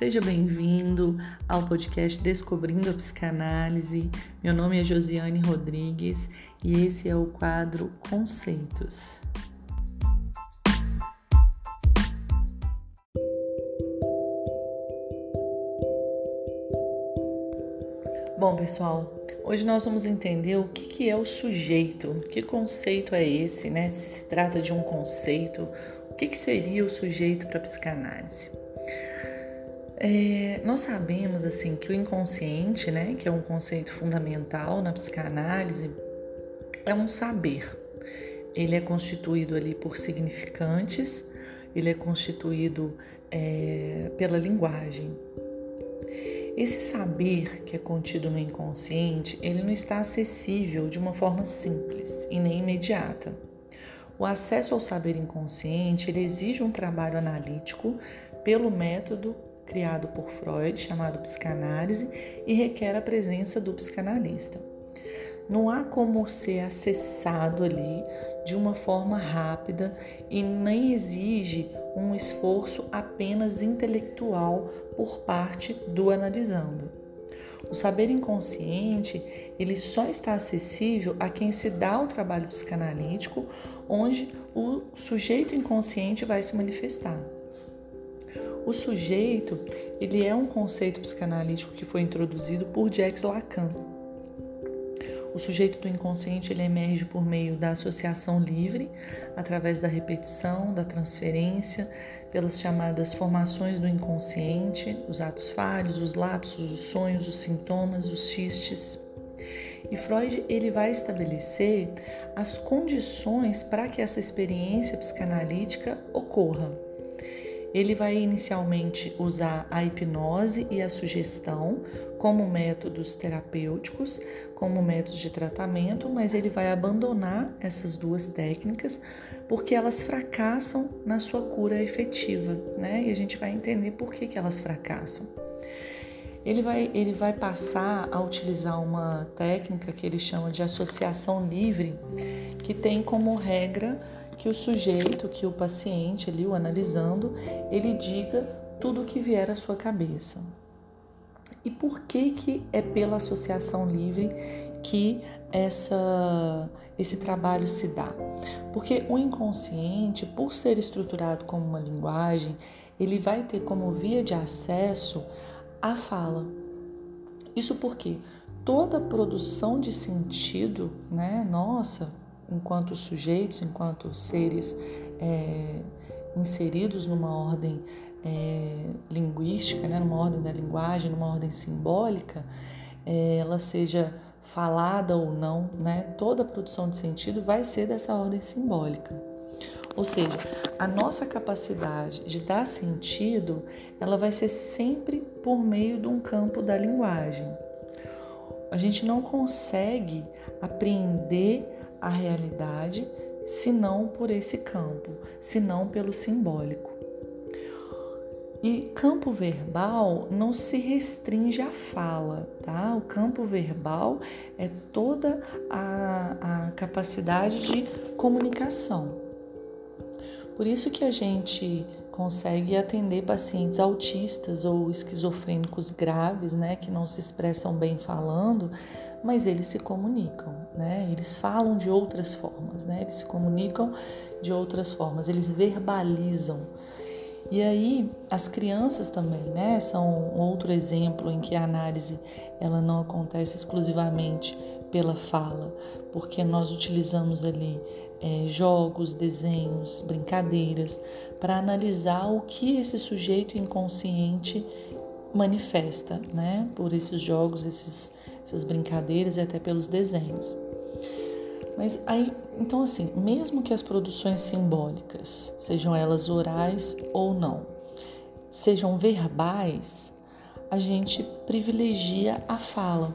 Seja bem-vindo ao podcast Descobrindo a Psicanálise. Meu nome é Josiane Rodrigues e esse é o quadro Conceitos. Bom, pessoal, hoje nós vamos entender o que é o sujeito, que conceito é esse, né? Se se trata de um conceito, o que seria o sujeito para a psicanálise? É, nós sabemos assim que o inconsciente, né, que é um conceito fundamental na psicanálise, é um saber. Ele é constituído ali por significantes, ele é constituído é, pela linguagem. Esse saber que é contido no inconsciente, ele não está acessível de uma forma simples e nem imediata. O acesso ao saber inconsciente ele exige um trabalho analítico pelo método criado por Freud, chamado psicanálise, e requer a presença do psicanalista. Não há como ser acessado ali de uma forma rápida e nem exige um esforço apenas intelectual por parte do analisando. O saber inconsciente, ele só está acessível a quem se dá o trabalho psicanalítico, onde o sujeito inconsciente vai se manifestar. O sujeito, ele é um conceito psicanalítico que foi introduzido por Jacques Lacan. O sujeito do inconsciente ele emerge por meio da associação livre, através da repetição, da transferência, pelas chamadas formações do inconsciente, os atos falhos, os lapsos, os sonhos, os sintomas, os xistes. E Freud ele vai estabelecer as condições para que essa experiência psicanalítica ocorra. Ele vai inicialmente usar a hipnose e a sugestão como métodos terapêuticos, como métodos de tratamento, mas ele vai abandonar essas duas técnicas porque elas fracassam na sua cura efetiva, né? E a gente vai entender por que, que elas fracassam. Ele vai, ele vai passar a utilizar uma técnica que ele chama de associação livre, que tem como regra que o sujeito, que o paciente ali, o analisando, ele diga tudo o que vier à sua cabeça. E por que que é pela associação livre que essa esse trabalho se dá? Porque o inconsciente, por ser estruturado como uma linguagem, ele vai ter como via de acesso a fala. Isso porque toda produção de sentido, né, nossa, enquanto sujeitos, enquanto seres é, inseridos numa ordem é, linguística, né, numa ordem da linguagem, numa ordem simbólica, é, ela seja falada ou não, né, toda a produção de sentido vai ser dessa ordem simbólica. Ou seja, a nossa capacidade de dar sentido, ela vai ser sempre por meio de um campo da linguagem. A gente não consegue apreender a realidade senão por esse campo, senão pelo simbólico. E campo verbal não se restringe à fala, tá? O campo verbal é toda a, a capacidade de comunicação. Por isso que a gente consegue atender pacientes autistas ou esquizofrênicos graves, né, que não se expressam bem falando, mas eles se comunicam, né? Eles falam de outras formas, né? Eles se comunicam de outras formas, eles verbalizam. E aí as crianças também, né, são outro exemplo em que a análise ela não acontece exclusivamente pela fala, porque nós utilizamos ali é, jogos, desenhos, brincadeiras para analisar o que esse sujeito inconsciente manifesta, né, por esses jogos, esses essas brincadeiras e até pelos desenhos. Mas aí, então assim, mesmo que as produções simbólicas, sejam elas orais ou não, sejam verbais, a gente privilegia a fala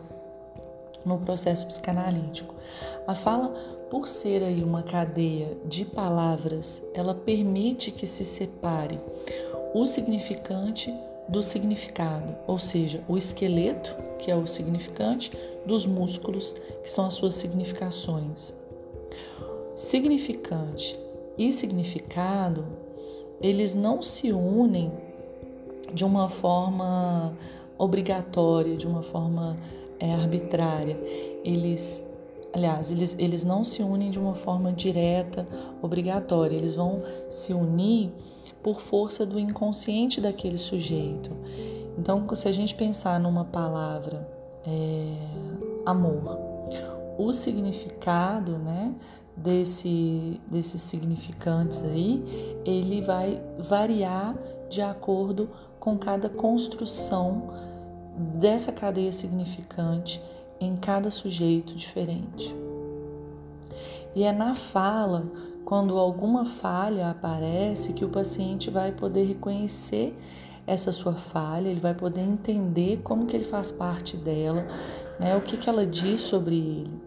no processo psicanalítico. A fala, por ser aí uma cadeia de palavras, ela permite que se separe o significante do significado, ou seja, o esqueleto, que é o significante, dos músculos, que são as suas significações. Significante e significado, eles não se unem de uma forma obrigatória, de uma forma é, arbitrária. Eles, aliás, eles, eles não se unem de uma forma direta, obrigatória. Eles vão se unir por força do inconsciente daquele sujeito. Então, se a gente pensar numa palavra é, amor, o significado, né, desse, desses significantes aí, ele vai variar de acordo com cada construção dessa cadeia significante em cada sujeito diferente. E é na fala, quando alguma falha aparece, que o paciente vai poder reconhecer essa sua falha, ele vai poder entender como que ele faz parte dela, né, o que, que ela diz sobre ele.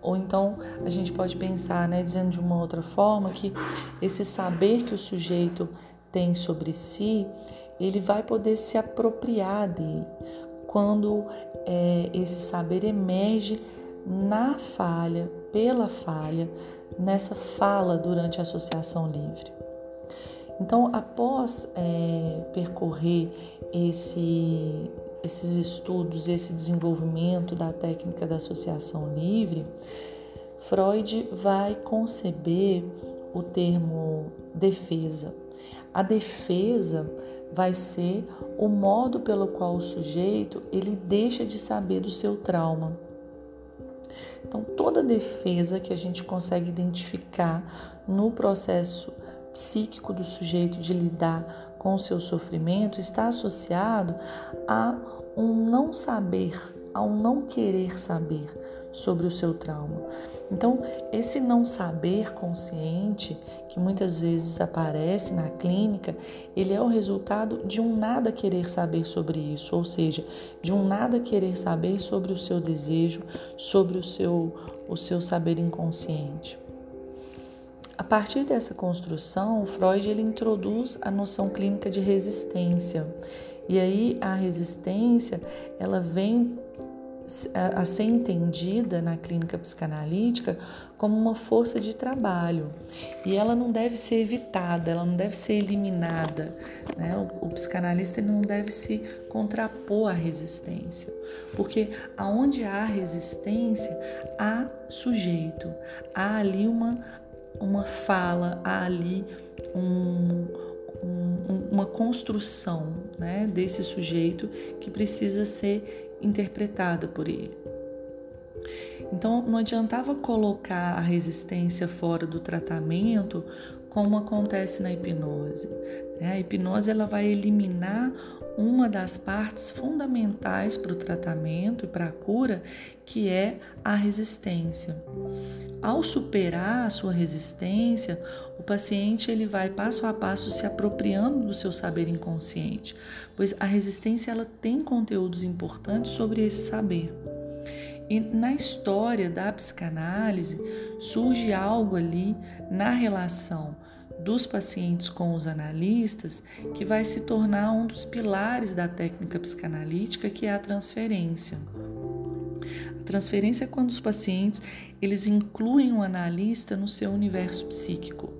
Ou então a gente pode pensar, né, dizendo de uma outra forma, que esse saber que o sujeito tem sobre si, ele vai poder se apropriar dele quando é, esse saber emerge na falha, pela falha, nessa fala durante a associação livre. Então, após é, percorrer esse, esses estudos, esse desenvolvimento da técnica da associação livre, Freud vai conceber o termo defesa. A defesa vai ser o modo pelo qual o sujeito ele deixa de saber do seu trauma. Então, toda defesa que a gente consegue identificar no processo psíquico do sujeito de lidar com o seu sofrimento está associado a um não saber, a um não querer saber sobre o seu trauma. Então, esse não saber consciente, que muitas vezes aparece na clínica, ele é o resultado de um nada querer saber sobre isso, ou seja, de um nada querer saber sobre o seu desejo, sobre o seu, o seu saber inconsciente. A partir dessa construção, Freud ele introduz a noção clínica de resistência. E aí a resistência, ela vem a ser entendida na clínica psicanalítica como uma força de trabalho e ela não deve ser evitada, ela não deve ser eliminada. Né? O, o psicanalista não deve se contrapor à resistência, porque aonde há resistência há sujeito, há ali uma, uma fala, há ali um, um, uma construção né, desse sujeito que precisa ser interpretada por ele. Então, não adiantava colocar a resistência fora do tratamento, como acontece na hipnose. Né? A hipnose ela vai eliminar uma das partes fundamentais para o tratamento e para a cura, que é a resistência. Ao superar a sua resistência, o paciente ele vai passo a passo se apropriando do seu saber inconsciente, pois a resistência ela tem conteúdos importantes sobre esse saber. E na história da psicanálise surge algo ali na relação dos pacientes com os analistas que vai se tornar um dos pilares da técnica psicanalítica, que é a transferência. A transferência é quando os pacientes eles incluem o analista no seu universo psíquico.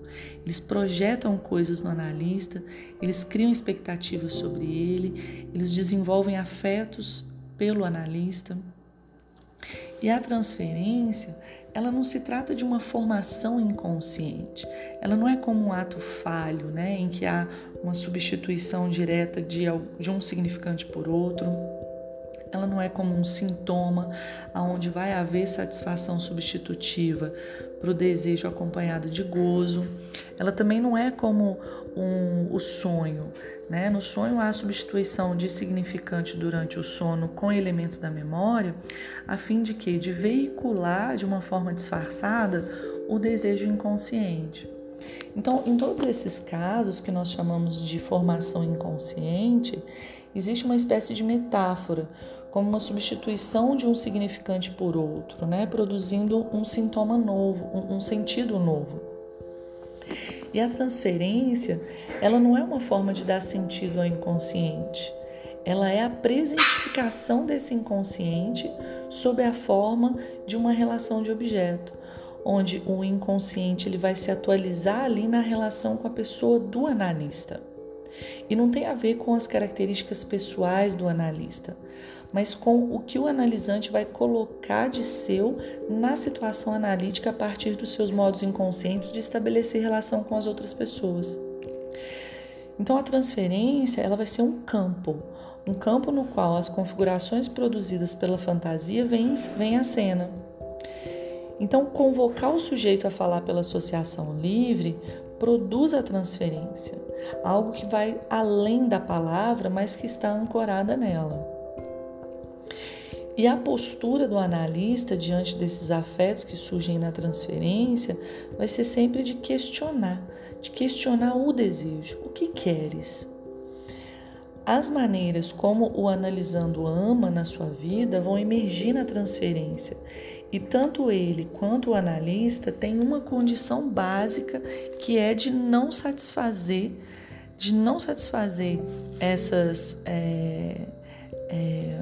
Eles projetam coisas no analista, eles criam expectativas sobre ele, eles desenvolvem afetos pelo analista. E a transferência, ela não se trata de uma formação inconsciente. Ela não é como um ato falho, né, em que há uma substituição direta de, de um significante por outro ela não é como um sintoma aonde vai haver satisfação substitutiva para o desejo acompanhado de gozo. Ela também não é como um, o sonho. Né? No sonho há substituição de significante durante o sono com elementos da memória, a fim de que de veicular de uma forma disfarçada o desejo inconsciente. Então, em todos esses casos que nós chamamos de formação inconsciente, existe uma espécie de metáfora, como uma substituição de um significante por outro, né? produzindo um sintoma novo, um, sentido novo. E a transferência, ela não é uma forma de dar sentido ao inconsciente. Ela é a presentificação desse inconsciente sob a forma de uma relação de objeto, onde o inconsciente ele vai se atualizar ali na relação com a pessoa do analista. E não tem a ver com as características pessoais do analista, mas com o que o analisante vai colocar de seu na situação analítica a partir dos seus modos inconscientes de estabelecer relação com as outras pessoas. Então a transferência, ela vai ser um campo, um campo no qual as configurações produzidas pela fantasia vêm, vêm à cena. Então, convocar o sujeito a falar pela associação livre produz a transferência, algo que vai além da palavra, mas que está ancorada nela. E a postura do analista diante desses afetos que surgem na transferência vai ser sempre de questionar, de questionar o desejo. O que queres? As maneiras como o analisando ama na sua vida vão emergir na transferência. E tanto ele quanto o analista têm uma condição básica que é de não satisfazer, de não satisfazer essas. É, é,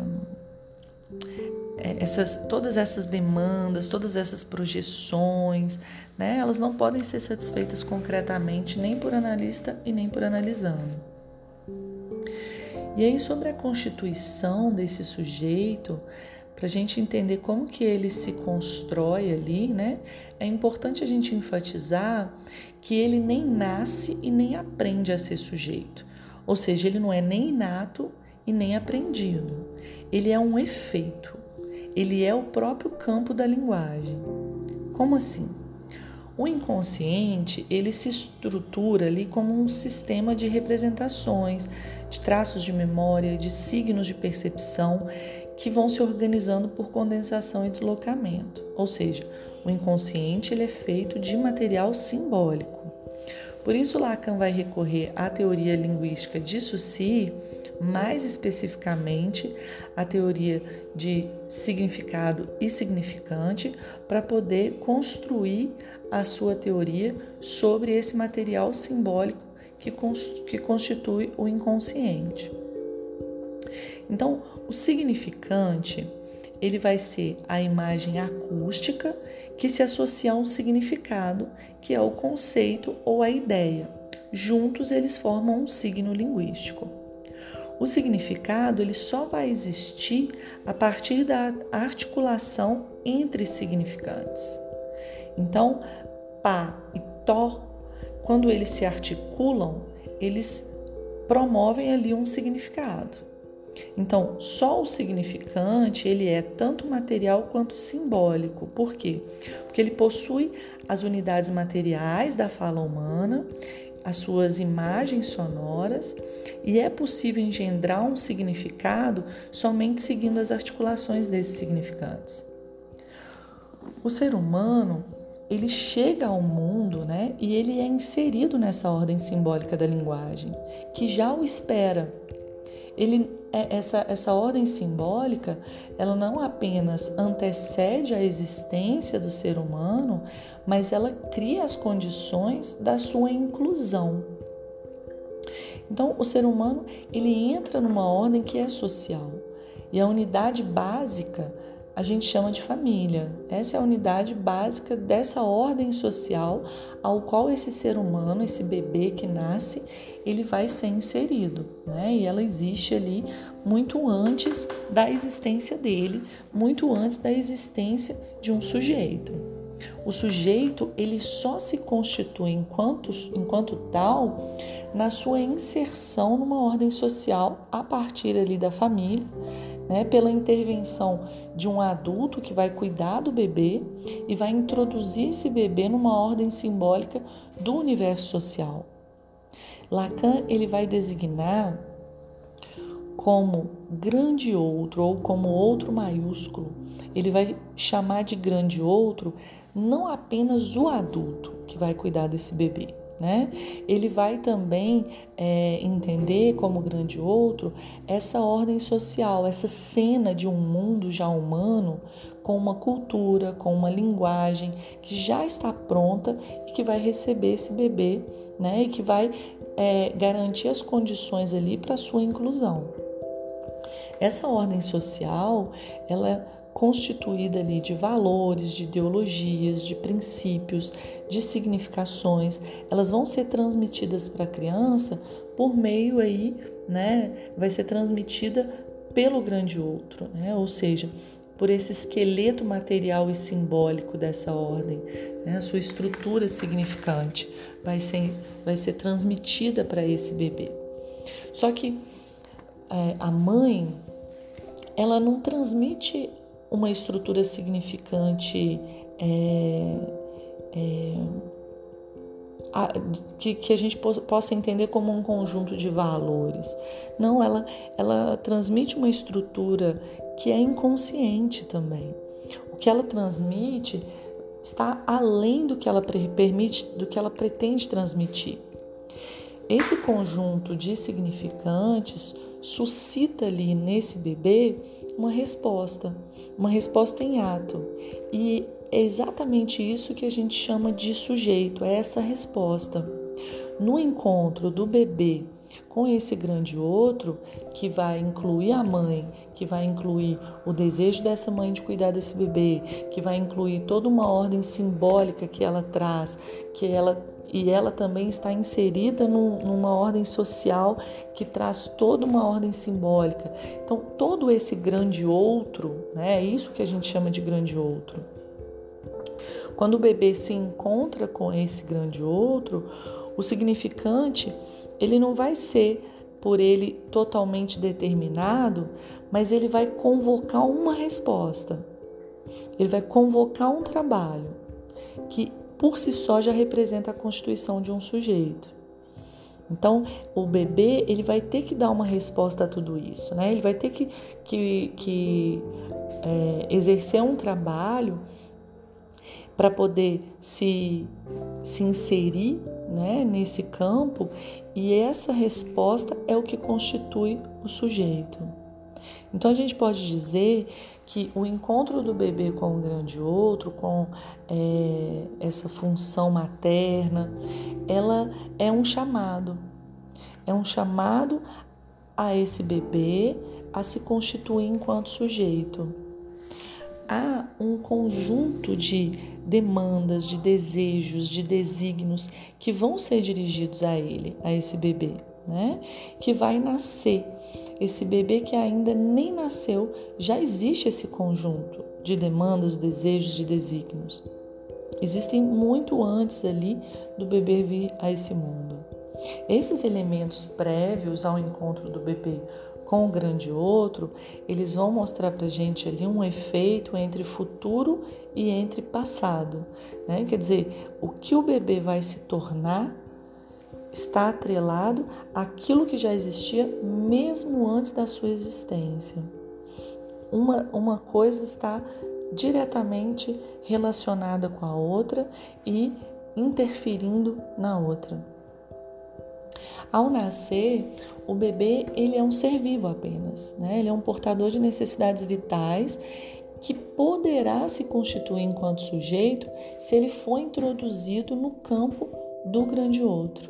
essas, todas essas demandas, todas essas projeções, né, elas não podem ser satisfeitas concretamente nem por analista e nem por analisando. E aí sobre a constituição desse sujeito, para a gente entender como que ele se constrói ali, né, é importante a gente enfatizar que ele nem nasce e nem aprende a ser sujeito. Ou seja, ele não é nem inato e nem aprendido. Ele é um efeito ele é o próprio campo da linguagem. Como assim? O inconsciente, ele se estrutura ali como um sistema de representações, de traços de memória, de signos de percepção que vão se organizando por condensação e deslocamento. Ou seja, o inconsciente ele é feito de material simbólico. Por isso Lacan vai recorrer à teoria linguística de Saussure mais especificamente a teoria de significado e significante, para poder construir a sua teoria sobre esse material simbólico que, que constitui o inconsciente. Então, o significante ele vai ser a imagem acústica que se associa a um significado, que é o conceito ou a ideia. Juntos eles formam um signo linguístico. O significado ele só vai existir a partir da articulação entre significantes. Então, pá e tó, quando eles se articulam, eles promovem ali um significado. Então, só o significante, ele é tanto material quanto simbólico. Por quê? Porque ele possui as unidades materiais da fala humana, as suas imagens sonoras e é possível engendrar um significado somente seguindo as articulações desses significantes. O ser humano, ele chega ao mundo, né, e ele é inserido nessa ordem simbólica da linguagem, que já o espera. Ele é, essa, essa ordem simbólica, ela não apenas antecede a existência do ser humano, mas ela cria as condições da sua inclusão. Então, o ser humano ele entra numa ordem que é social e a unidade básica a gente chama de família. Essa é a unidade básica dessa ordem social ao qual esse ser humano, esse bebê que nasce, ele vai ser inserido, né? E ela existe ali muito antes da existência dele, muito antes da existência de um sujeito. O sujeito ele só se constitui enquanto, enquanto tal na sua inserção numa ordem social a partir ali da família, né, pela intervenção de um adulto que vai cuidar do bebê e vai introduzir esse bebê numa ordem simbólica do universo social. Lacan ele vai designar como grande outro ou como outro maiúsculo. Ele vai chamar de grande outro não apenas o adulto que vai cuidar desse bebê, né? Ele vai também é, entender como grande outro essa ordem social, essa cena de um mundo já humano com uma cultura, com uma linguagem que já está pronta e que vai receber esse bebê, né? E que vai é, garantir as condições ali para sua inclusão. Essa ordem social, ela constituída ali de valores, de ideologias, de princípios, de significações, elas vão ser transmitidas para a criança por meio aí, né, vai ser transmitida pelo grande outro, né? Ou seja, por esse esqueleto material e simbólico dessa ordem, né? a sua estrutura significante vai ser, vai ser transmitida para esse bebê. Só que é, a mãe, ela não transmite uma estrutura significante é, é, a, que, que, a gente possa entender como um conjunto de valores. Não, ela, ela transmite uma estrutura que é inconsciente também. O que ela transmite está além do que ela permite, do que ela pretende transmitir. Esse conjunto de significantes suscita ali nesse bebê uma resposta, uma resposta em ato. E é exatamente isso que a gente chama de sujeito, é essa resposta. No encontro do bebê com esse grande outro, que vai incluir a mãe, que vai incluir o desejo dessa mãe de cuidar desse bebê, que vai incluir toda uma ordem simbólica que ela traz, que ela e ela também está inserida num, numa ordem social que traz toda uma ordem simbólica. Então, todo esse grande outro, né, é isso que a gente chama de grande outro. Quando o bebê se encontra com esse grande outro, o significante ele não vai ser por ele totalmente determinado, mas ele vai convocar uma resposta. Ele vai convocar um trabalho que por si só já representa a constituição de um sujeito. Então, o bebê ele vai ter que dar uma resposta a tudo isso, né? Ele vai ter que, que, que é, exercer um trabalho para poder se, se inserir né, nesse campo e essa resposta é o que constitui o sujeito. Então a gente pode dizer que o encontro do bebê com o grande outro, com é, essa função materna, ela é um chamado. É um chamado a esse bebê a se constituir enquanto sujeito. Há um conjunto de demandas, de desejos, de desígnios que vão ser dirigidos a ele, a esse bebê, né? Que vai nascer. Esse bebê que ainda nem nasceu, já existe esse conjunto de demandas, desejos, de desígnios. Existem muito antes ali do bebê vir a esse mundo. Esses elementos prévios ao encontro do bebê com o grande outro, eles vão mostrar para gente ali um efeito entre futuro e entre passado. Né? Quer dizer, o que o bebê vai se tornar está atrelado àquilo que já existia mesmo antes da sua existência. Uma, uma coisa está diretamente relacionada com a outra e interferindo na outra. Ao nascer, o bebê ele é um ser vivo apenas, né? Ele é um portador de necessidades vitais que poderá se constituir enquanto sujeito se ele for introduzido no campo do grande outro.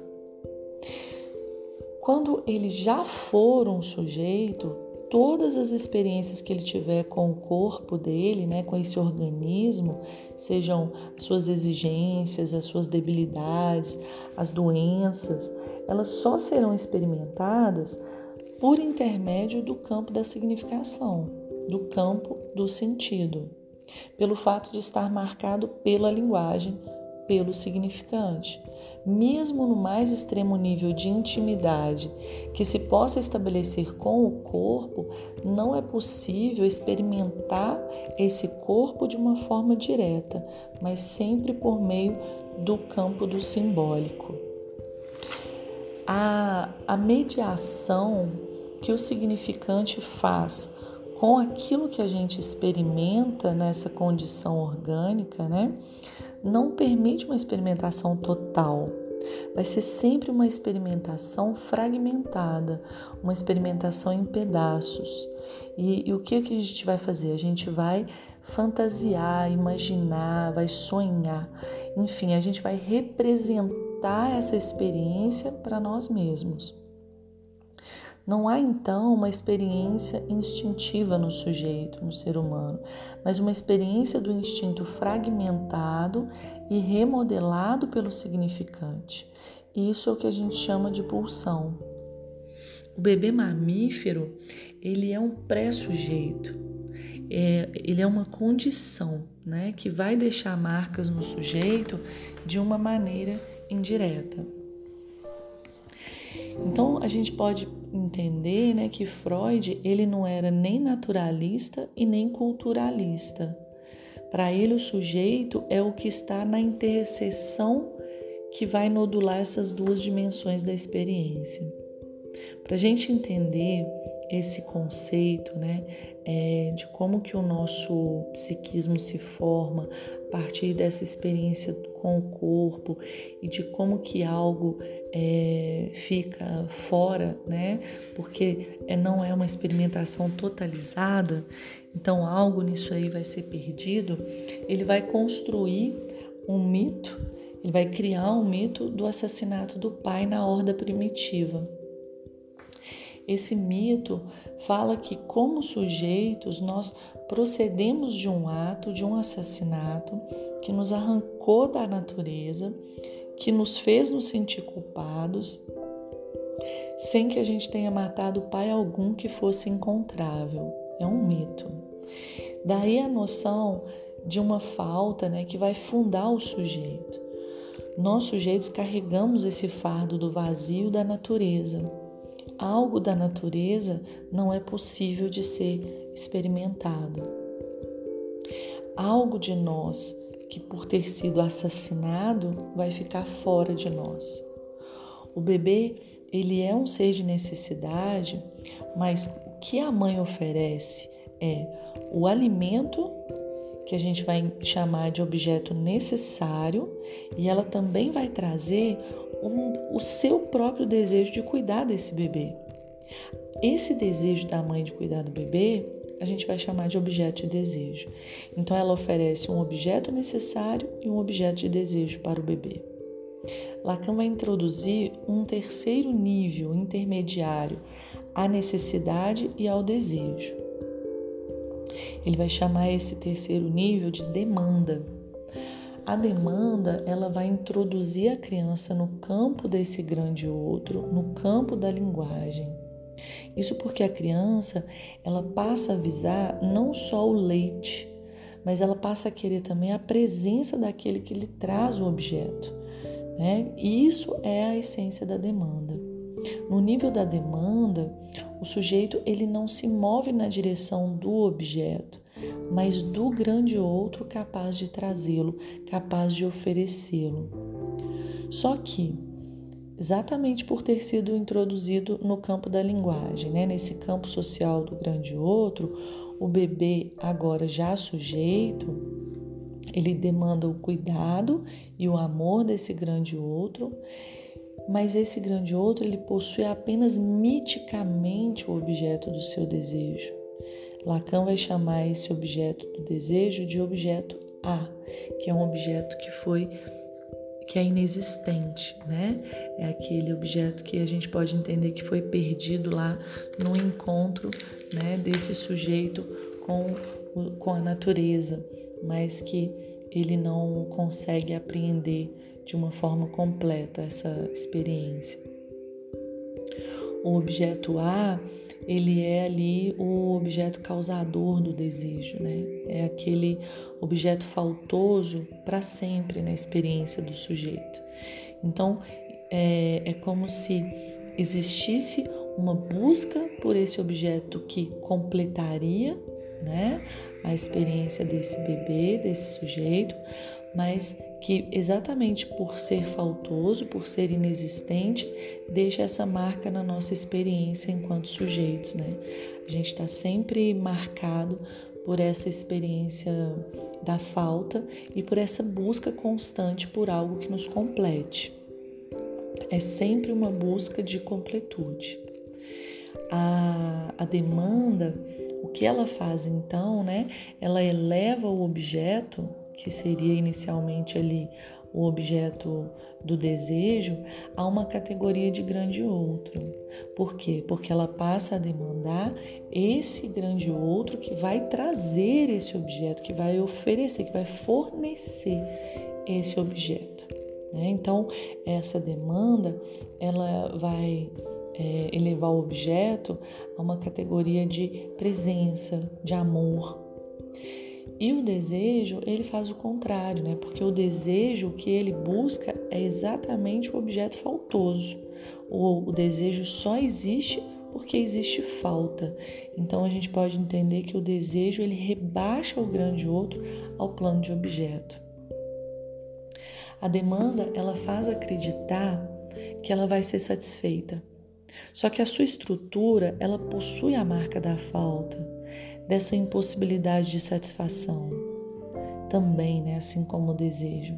Quando ele já for um sujeito, todas as experiências que ele tiver com o corpo dele, né, com esse organismo, sejam as suas exigências, as suas debilidades, as doenças, elas só serão experimentadas por intermédio do campo da significação, do campo do sentido, pelo fato de estar marcado pela linguagem, pelo significante. Mesmo no mais extremo nível de intimidade que se possa estabelecer com o corpo, não é possível experimentar esse corpo de uma forma direta, mas sempre por meio do campo do simbólico a, a mediação que o significante faz com aquilo que a gente experimenta nessa condição orgânica, né, não permite uma experimentação total. Vai ser sempre uma experimentação fragmentada, uma experimentação em pedaços. E, e o que, que a gente vai fazer? A gente vai fantasiar, imaginar, vai sonhar. Enfim, a gente vai representar adaptar essa experiência para nós mesmos. Não há então uma experiência instintiva no sujeito, no ser humano, mas uma experiência do instinto fragmentado e remodelado pelo significante. Isso é o que a gente chama de pulsão. O bebê mamífero, ele é um pré-sujeito, é, ele é uma condição né, que vai deixar marcas no sujeito de uma maneira indireta. Então a gente pode entender né, que Freud ele não era nem naturalista e nem culturalista. Para ele, o sujeito é o que está na interseção que vai nodular essas duas dimensões da experiência. Para a gente entender esse conceito, né, é, de como que o nosso psiquismo se forma a partir dessa experiência com o corpo e de como que algo é, fica fora, né, porque é, não é uma experimentação totalizada, então algo nisso aí vai ser perdido, ele vai construir um mito, ele vai criar um mito do assassinato do pai na horda primitiva. Esse mito fala que, como sujeitos, nós procedemos de um ato, de um assassinato que nos arrancou da natureza, que nos fez nos sentir culpados, sem que a gente tenha matado pai algum que fosse encontrável. É um mito. Daí a noção de uma falta né, que vai fundar o sujeito. Nós, sujeitos, carregamos esse fardo do vazio da natureza algo da natureza não é possível de ser experimentado. Algo de nós que, por ter sido assassinado, vai ficar fora de nós. O bebê, ele é um ser de necessidade, mas o que a mãe oferece é o alimento que a gente vai chamar de objeto necessário e ela também vai trazer um, o seu próprio desejo de cuidar desse bebê. Esse desejo da mãe de cuidar do bebê, a gente vai chamar de objeto de desejo. Então, ela oferece um objeto necessário e um objeto de desejo para o bebê. Lacan vai introduzir um terceiro nível intermediário à necessidade e ao desejo. Ele vai chamar esse terceiro nível de demanda. A demanda, ela vai introduzir a criança no campo desse grande outro, no campo da linguagem. Isso porque a criança, ela passa a visar não só o leite, mas ela passa a querer também a presença daquele que lhe traz o objeto. Né? E isso é a essência da demanda. No nível da demanda, o sujeito ele não se move na direção do objeto, mas do grande outro capaz de trazê-lo, capaz de oferecê-lo. Só que, exatamente por ter sido introduzido no campo da linguagem, né, nesse campo social do grande outro, o bebê, agora já sujeito, ele demanda o cuidado e o amor desse grande outro, mas esse grande outro ele possui apenas miticamente o objeto do seu desejo. Lacan vai chamar esse objeto do desejo de objeto A, que é um objeto que foi que é inexistente, né? É aquele objeto que a gente pode entender que foi perdido lá no encontro, né, desse sujeito com, com a natureza, mas que ele não consegue apreender de uma forma completa essa experiência. O objeto A ele é ali o objeto causador do desejo, né? É aquele objeto faltoso para sempre na experiência do sujeito. Então, é, é como se existisse uma busca por esse objeto que completaria, né, a experiência desse bebê, desse sujeito, mas que exatamente por ser faltoso, por ser inexistente, deixa essa marca na nossa experiência enquanto sujeitos, né? A gente está sempre marcado por essa experiência da falta e por essa busca constante por algo que nos complete. É sempre uma busca de completude. A, a demanda, o que ela faz então, né? Ela eleva o objeto que seria inicialmente ali o objeto do desejo, a uma categoria de grande outro. Por quê? Porque ela passa a demandar esse grande outro que vai trazer esse objeto, que vai oferecer, que vai fornecer esse objeto. Né? Então, essa demanda ela vai é, elevar o objeto a uma categoria de presença, de amor. E o desejo, ele faz o contrário, né? Porque o desejo, o que ele busca é exatamente o objeto faltoso. O, o desejo só existe porque existe falta. Então a gente pode entender que o desejo ele rebaixa o grande outro ao plano de objeto. A demanda ela faz acreditar que ela vai ser satisfeita. Só que a sua estrutura ela possui a marca da falta, dessa impossibilidade de satisfação. Também, né, assim como o desejo.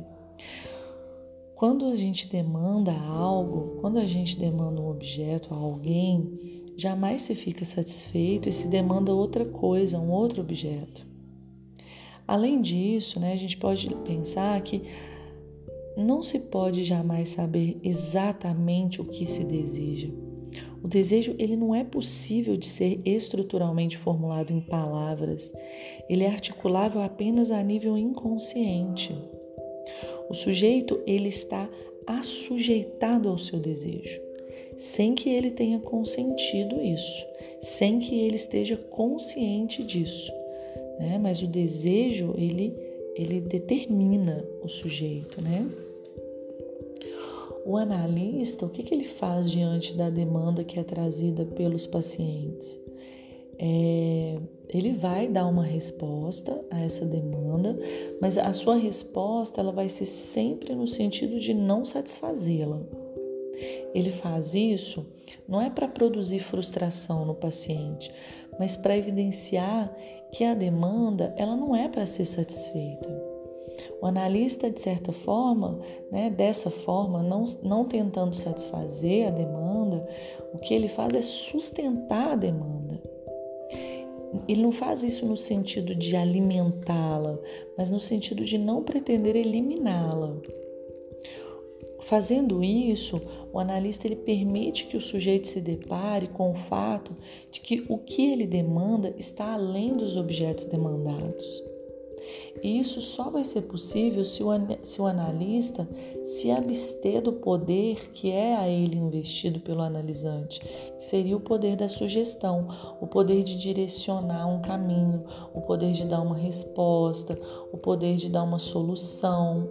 Quando a gente demanda algo, quando a gente demanda um objeto a alguém, jamais se fica satisfeito e se demanda outra coisa, um outro objeto. Além disso, né, a gente pode pensar que não se pode jamais saber exatamente o que se deseja. O desejo ele não é possível de ser estruturalmente formulado em palavras. Ele é articulável apenas a nível inconsciente. O sujeito ele está assujeitado ao seu desejo sem que ele tenha consentido isso, sem que ele esteja consciente disso. Né? Mas o desejo, ele, ele determina o sujeito, né? O analista, o que, que ele faz diante da demanda que é trazida pelos pacientes? É, ele vai dar uma resposta a essa demanda, mas a sua resposta ela vai ser sempre no sentido de não satisfazê-la. Ele faz isso não é para produzir frustração no paciente, mas para evidenciar que a demanda ela não é para ser satisfeita. O analista, de certa forma, né, dessa forma, não, não tentando satisfazer a demanda, o que ele faz é sustentar a demanda. Ele não faz isso no sentido de alimentá-la, mas no sentido de não pretender eliminá-la. Fazendo isso, o analista ele permite que o sujeito se depare com o fato de que o que ele demanda está além dos objetos demandados. E isso só vai ser possível se o, se o analista se abster do poder que é a ele investido pelo analisante, que seria o poder da sugestão, o poder de direcionar um caminho, o poder de dar uma resposta, o poder de dar uma solução.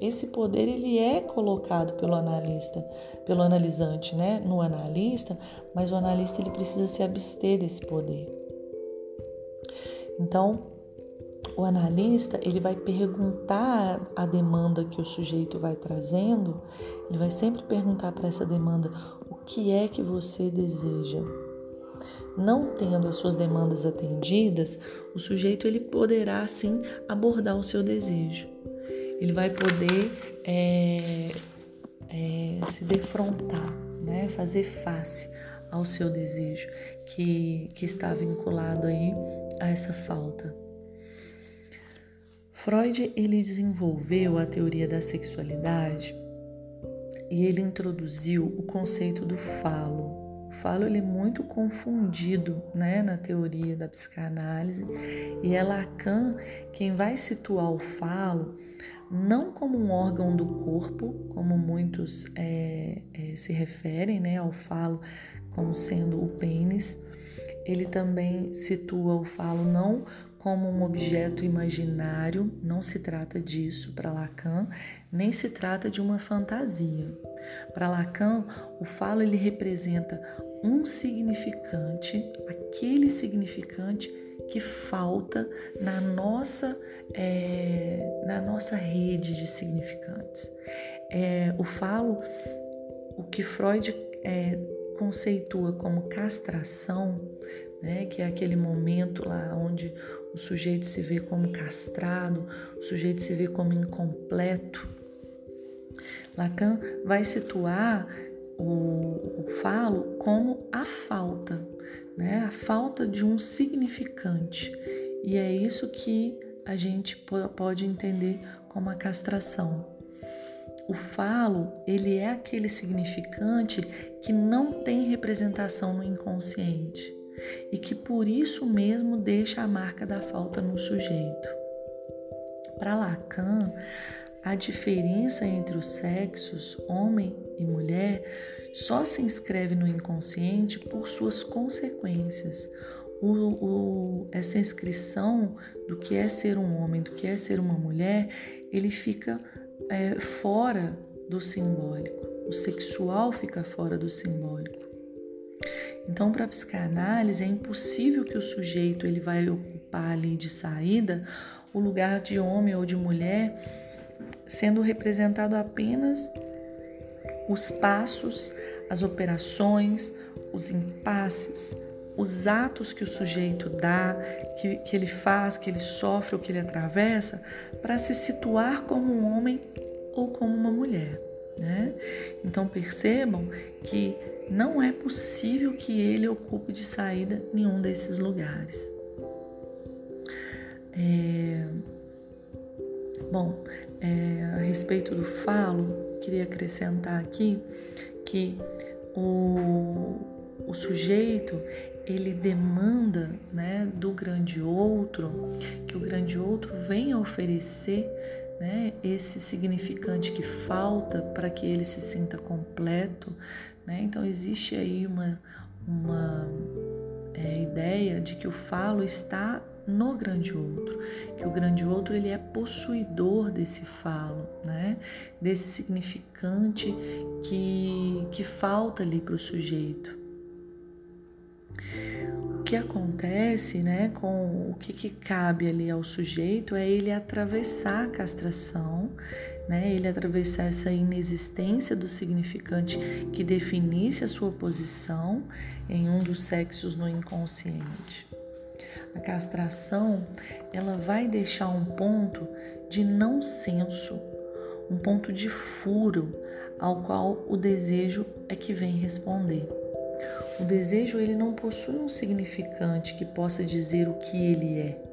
Esse poder ele é colocado pelo analista, pelo analisante, né, no analista, mas o analista ele precisa se abster desse poder. Então, o analista ele vai perguntar a demanda que o sujeito vai trazendo, ele vai sempre perguntar para essa demanda o que é que você deseja. Não tendo as suas demandas atendidas, o sujeito ele poderá sim abordar o seu desejo. Ele vai poder é, é, se defrontar, né? fazer face ao seu desejo que, que está vinculado aí a essa falta. Freud ele desenvolveu a teoria da sexualidade e ele introduziu o conceito do falo. O falo ele é muito confundido né, na teoria da psicanálise e é Lacan quem vai situar o falo não como um órgão do corpo, como muitos é, é, se referem né, ao falo como sendo o pênis. Ele também situa o falo não como um objeto imaginário, não se trata disso para Lacan, nem se trata de uma fantasia. Para Lacan, o falo ele representa um significante, aquele significante que falta na nossa, é, na nossa rede de significantes. É, o falo, o que Freud é, conceitua como castração, né, que é aquele momento lá onde o sujeito se vê como castrado, o sujeito se vê como incompleto. Lacan vai situar o, o falo como a falta, né? a falta de um significante. E é isso que a gente pode entender como a castração. O falo, ele é aquele significante que não tem representação no inconsciente e que por isso mesmo deixa a marca da falta no sujeito. Para Lacan, a diferença entre os sexos, homem e mulher, só se inscreve no inconsciente por suas consequências. O, o, essa inscrição do que é ser um homem, do que é ser uma mulher, ele fica é, fora do simbólico. O sexual fica fora do simbólico. Então, para a psicanálise, é impossível que o sujeito ele vai ocupar ali de saída o lugar de homem ou de mulher, sendo representado apenas os passos, as operações, os impasses, os atos que o sujeito dá, que, que ele faz, que ele sofre ou que ele atravessa, para se situar como um homem ou como uma mulher. Né? Então percebam que não é possível que ele ocupe de saída nenhum desses lugares. É... Bom, é, a respeito do falo, queria acrescentar aqui que o, o sujeito ele demanda né, do grande outro que o grande outro venha oferecer né, esse significante que falta para que ele se sinta completo. Né? Então existe aí uma, uma é, ideia de que o falo está no grande outro, que o grande outro ele é possuidor desse falo, né? Desse significante que que falta ali para o sujeito. O que acontece, né, com o que, que cabe ali ao sujeito é ele atravessar a castração, né, ele atravessar essa inexistência do significante que definisse a sua posição em um dos sexos no inconsciente. A castração, ela vai deixar um ponto de não senso, um ponto de furo ao qual o desejo é que vem responder. O desejo ele não possui um significante que possa dizer o que ele é.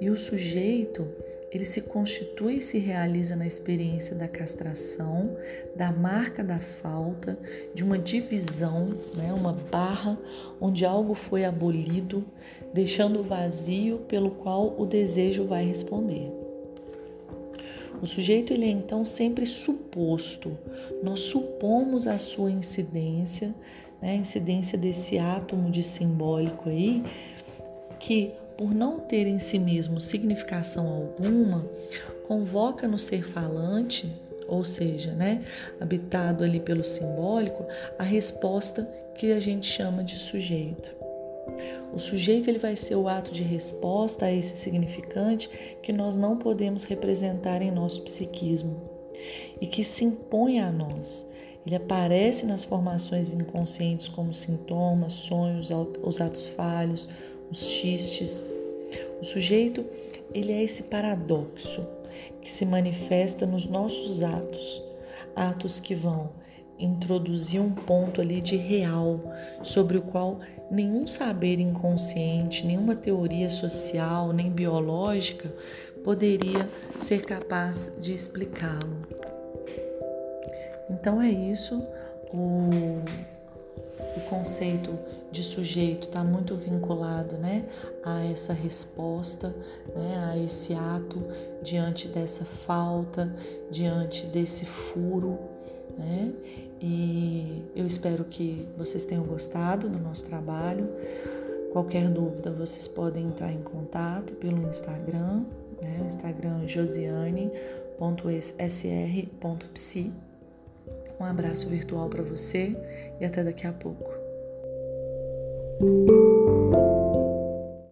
E o sujeito, ele se constitui e se realiza na experiência da castração, da marca da falta, de uma divisão, né, uma barra onde algo foi abolido, deixando o vazio pelo qual o desejo vai responder. O sujeito ele é então sempre suposto. Nós supomos a sua incidência, né, a incidência desse átomo de simbólico aí, que por não ter em si mesmo significação alguma, convoca no ser falante, ou seja, né, habitado ali pelo simbólico, a resposta que a gente chama de sujeito. O sujeito ele vai ser o ato de resposta a esse significante que nós não podemos representar em nosso psiquismo e que se impõe a nós. Ele aparece nas formações inconscientes como sintomas, sonhos, os atos falhos, os xistes. O sujeito, ele é esse paradoxo que se manifesta nos nossos atos, atos que vão introduzir um ponto ali de real sobre o qual nenhum saber inconsciente, nenhuma teoria social, nem biológica poderia ser capaz de explicá-lo. Então é isso, o, o conceito de sujeito está muito vinculado né, a essa resposta, né, a esse ato diante dessa falta, diante desse furo. Né? E eu espero que vocês tenham gostado do nosso trabalho. Qualquer dúvida, vocês podem entrar em contato pelo Instagram, né? o Instagram josiane.sr.psi. Um abraço virtual para você e até daqui a pouco.